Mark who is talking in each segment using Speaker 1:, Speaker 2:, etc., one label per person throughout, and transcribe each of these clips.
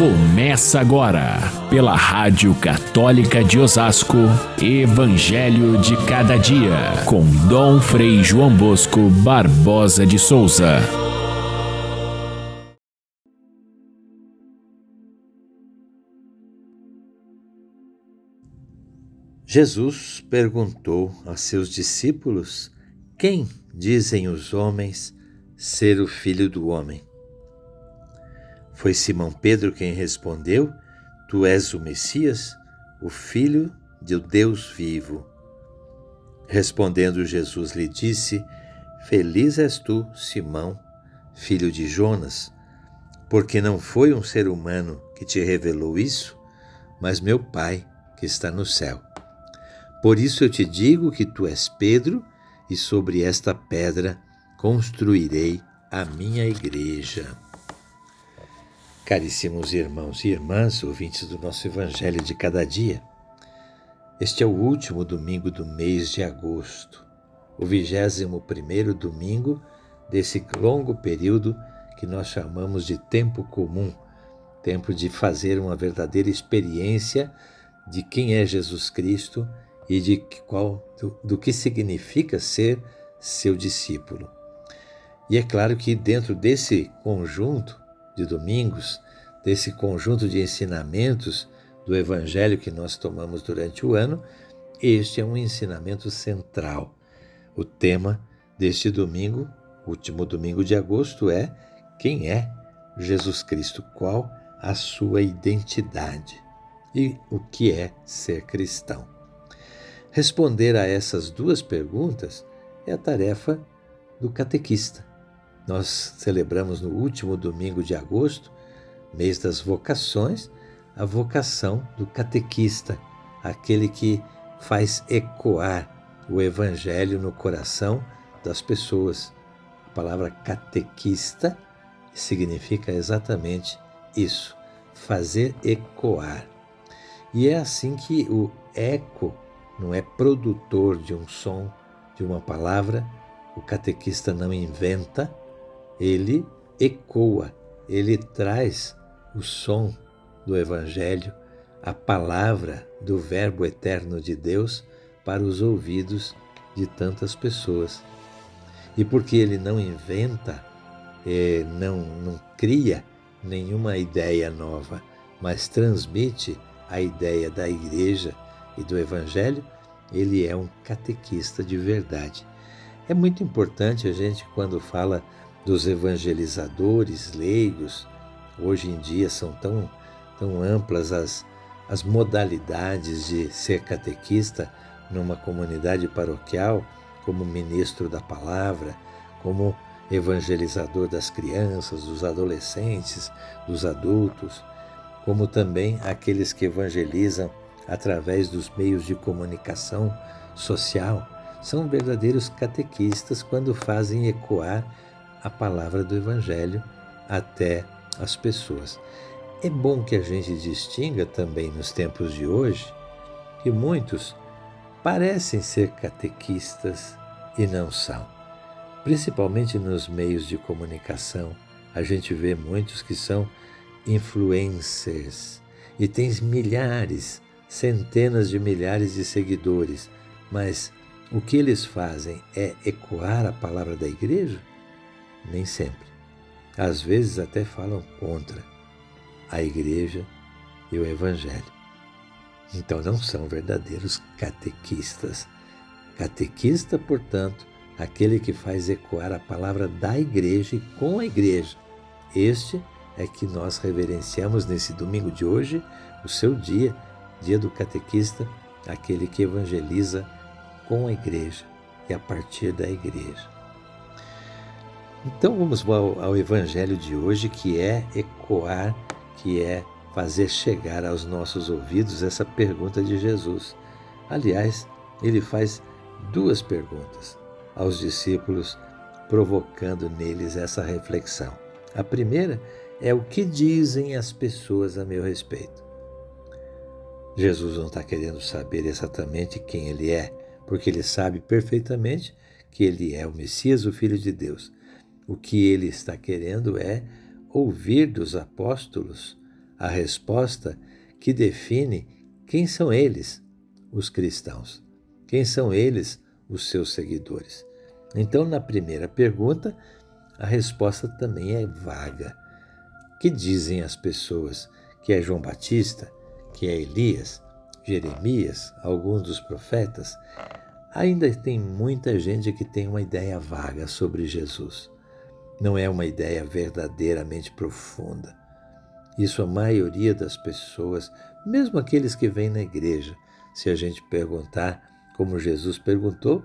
Speaker 1: Começa agora, pela Rádio Católica de Osasco, Evangelho de Cada Dia, com Dom Frei João Bosco Barbosa de Souza.
Speaker 2: Jesus perguntou a seus discípulos: Quem dizem os homens ser o filho do homem? Foi Simão Pedro quem respondeu: Tu és o Messias, o filho de Deus vivo. Respondendo Jesus lhe disse: Feliz és tu, Simão, filho de Jonas, porque não foi um ser humano que te revelou isso, mas meu Pai que está no céu. Por isso eu te digo que tu és Pedro, e sobre esta pedra construirei a minha igreja. Caríssimos irmãos e irmãs, ouvintes do nosso Evangelho de cada dia, este é o último domingo do mês de agosto, o vigésimo primeiro domingo desse longo período que nós chamamos de tempo comum, tempo de fazer uma verdadeira experiência de quem é Jesus Cristo e de qual do, do que significa ser seu discípulo. E é claro que dentro desse conjunto de domingos, desse conjunto de ensinamentos do Evangelho que nós tomamos durante o ano, este é um ensinamento central. O tema deste domingo, último domingo de agosto, é quem é Jesus Cristo, qual a sua identidade e o que é ser cristão. Responder a essas duas perguntas é a tarefa do catequista. Nós celebramos no último domingo de agosto, mês das vocações, a vocação do catequista, aquele que faz ecoar o evangelho no coração das pessoas. A palavra catequista significa exatamente isso, fazer ecoar. E é assim que o eco não é produtor de um som, de uma palavra, o catequista não inventa, ele ecoa, ele traz o som do Evangelho, a palavra do Verbo eterno de Deus para os ouvidos de tantas pessoas. E porque ele não inventa, eh, não, não cria nenhuma ideia nova, mas transmite a ideia da igreja e do Evangelho, ele é um catequista de verdade. É muito importante a gente, quando fala dos evangelizadores leigos. Hoje em dia são tão, tão amplas as, as modalidades de ser catequista numa comunidade paroquial, como ministro da palavra, como evangelizador das crianças, dos adolescentes, dos adultos, como também aqueles que evangelizam através dos meios de comunicação social. São verdadeiros catequistas quando fazem ecoar a palavra do Evangelho até as pessoas. É bom que a gente distinga também nos tempos de hoje que muitos parecem ser catequistas e não são. Principalmente nos meios de comunicação, a gente vê muitos que são influencers e têm milhares, centenas de milhares de seguidores, mas o que eles fazem é ecoar a palavra da igreja? Nem sempre. Às vezes até falam contra a igreja e o evangelho. Então não são verdadeiros catequistas. Catequista, portanto, aquele que faz ecoar a palavra da igreja e com a igreja. Este é que nós reverenciamos nesse domingo de hoje, o seu dia, dia do catequista, aquele que evangeliza com a igreja e a partir da igreja. Então vamos ao, ao Evangelho de hoje, que é ecoar, que é fazer chegar aos nossos ouvidos essa pergunta de Jesus. Aliás, ele faz duas perguntas aos discípulos, provocando neles essa reflexão. A primeira é o que dizem as pessoas a meu respeito. Jesus não está querendo saber exatamente quem ele é, porque ele sabe perfeitamente que ele é o Messias, o Filho de Deus. O que ele está querendo é ouvir dos apóstolos a resposta que define quem são eles, os cristãos. Quem são eles, os seus seguidores? Então, na primeira pergunta, a resposta também é vaga. Que dizem as pessoas que é João Batista, que é Elias, Jeremias, alguns dos profetas? Ainda tem muita gente que tem uma ideia vaga sobre Jesus. Não é uma ideia verdadeiramente profunda. Isso a maioria das pessoas, mesmo aqueles que vêm na igreja, se a gente perguntar como Jesus perguntou,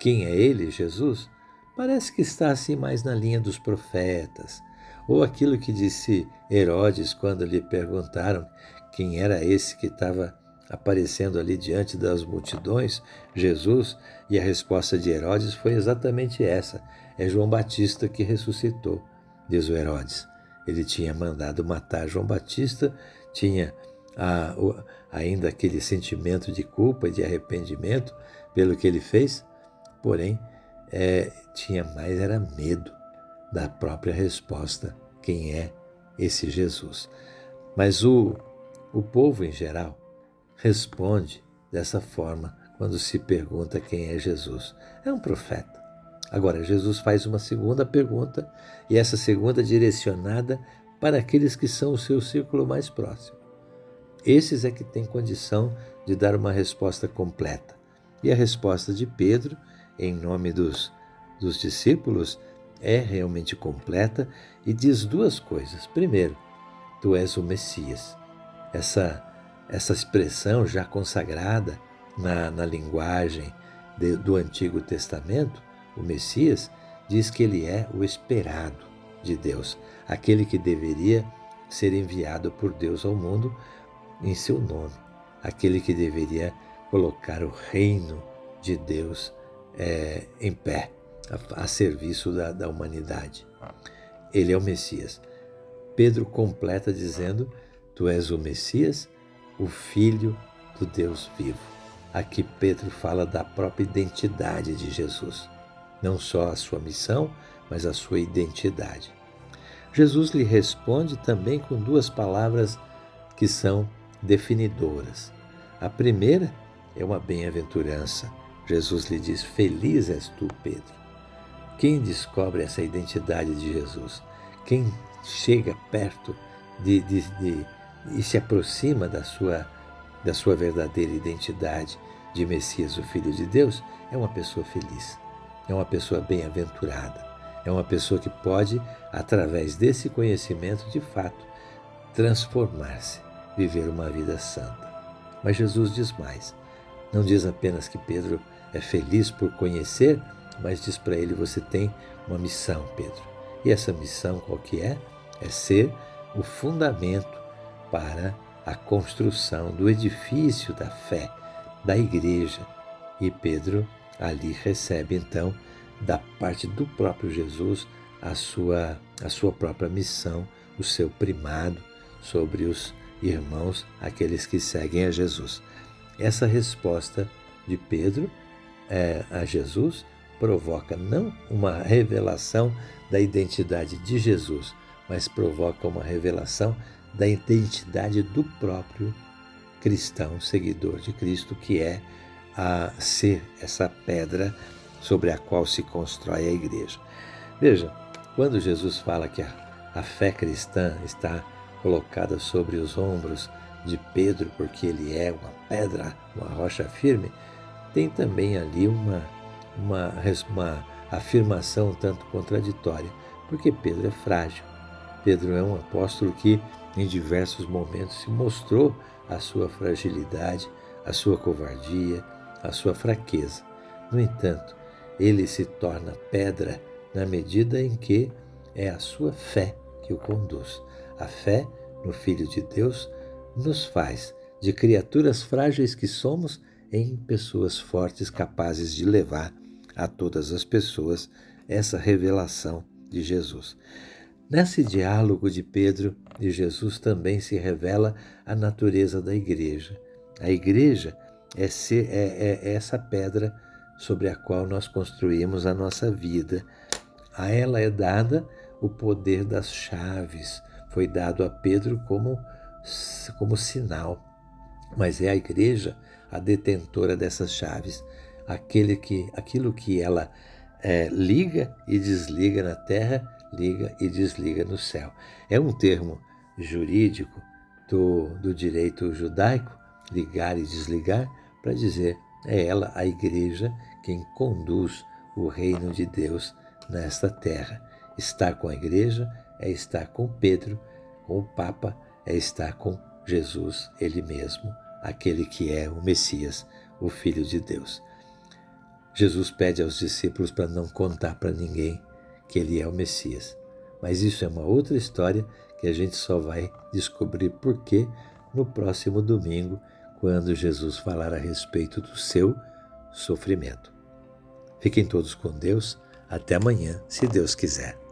Speaker 2: quem é ele, Jesus? Parece que está assim mais na linha dos profetas. Ou aquilo que disse Herodes quando lhe perguntaram quem era esse que estava aparecendo ali diante das multidões, Jesus, e a resposta de Herodes foi exatamente essa: é João Batista que ressuscitou, diz o Herodes. Ele tinha mandado matar João Batista, tinha a, o, ainda aquele sentimento de culpa de arrependimento pelo que ele fez, porém é, tinha mais era medo da própria resposta, quem é esse Jesus. Mas o, o povo em geral responde dessa forma quando se pergunta quem é Jesus. É um profeta. Agora, Jesus faz uma segunda pergunta, e essa segunda direcionada para aqueles que são o seu círculo mais próximo. Esses é que têm condição de dar uma resposta completa. E a resposta de Pedro, em nome dos, dos discípulos, é realmente completa e diz duas coisas. Primeiro, tu és o Messias. Essa, essa expressão já consagrada na, na linguagem de, do Antigo Testamento, o Messias, diz que ele é o esperado de Deus, aquele que deveria ser enviado por Deus ao mundo em seu nome, aquele que deveria colocar o reino de Deus é, em pé, a, a serviço da, da humanidade. Ele é o Messias. Pedro completa dizendo: Tu és o Messias, o Filho do Deus vivo. Aqui Pedro fala da própria identidade de Jesus, não só a sua missão, mas a sua identidade. Jesus lhe responde também com duas palavras que são definidoras. A primeira é uma bem-aventurança. Jesus lhe diz: Feliz és tu, Pedro. Quem descobre essa identidade de Jesus? Quem chega perto de, de, de, e se aproxima da sua, da sua verdadeira identidade de Messias, o Filho de Deus, é uma pessoa feliz, é uma pessoa bem-aventurada, é uma pessoa que pode, através desse conhecimento, de fato, transformar-se viver uma vida santa. Mas Jesus diz mais. Não diz apenas que Pedro é feliz por conhecer, mas diz para ele: você tem uma missão, Pedro. E essa missão qual que é? É ser o fundamento para a construção do edifício da fé, da igreja. E Pedro ali recebe então da parte do próprio Jesus a sua a sua própria missão, o seu primado sobre os irmãos, aqueles que seguem a Jesus. Essa resposta de Pedro é, a Jesus provoca não uma revelação da identidade de Jesus, mas provoca uma revelação da identidade do próprio cristão, seguidor de Cristo, que é a ser essa pedra sobre a qual se constrói a igreja. Veja, quando Jesus fala que a, a fé cristã está colocada sobre os ombros de Pedro, porque ele é uma pedra, uma rocha firme, tem também ali uma, uma, uma afirmação um tanto contraditória, porque Pedro é frágil. Pedro é um apóstolo que, em diversos momentos, se mostrou a sua fragilidade, a sua covardia, a sua fraqueza. No entanto, ele se torna pedra na medida em que é a sua fé que o conduz. A fé no Filho de Deus nos faz, de criaturas frágeis que somos, em pessoas fortes capazes de levar a todas as pessoas essa revelação de Jesus. Nesse diálogo de Pedro e Jesus também se revela a natureza da igreja. A igreja é, ser, é, é essa pedra sobre a qual nós construímos a nossa vida. A ela é dada o poder das chaves, foi dado a Pedro como como sinal, mas é a igreja a detentora dessas chaves, aquele que, aquilo que ela é, liga e desliga na terra, liga e desliga no céu. É um termo jurídico do, do direito judaico, ligar e desligar, para dizer é ela, a igreja, quem conduz o reino de Deus nesta terra. Estar com a igreja é estar com Pedro, com o Papa, é estar com Jesus, ele mesmo, aquele que é o Messias, o Filho de Deus. Jesus pede aos discípulos para não contar para ninguém que ele é o Messias. Mas isso é uma outra história que a gente só vai descobrir por quê no próximo domingo, quando Jesus falar a respeito do seu sofrimento. Fiquem todos com Deus. Até amanhã, se Deus quiser.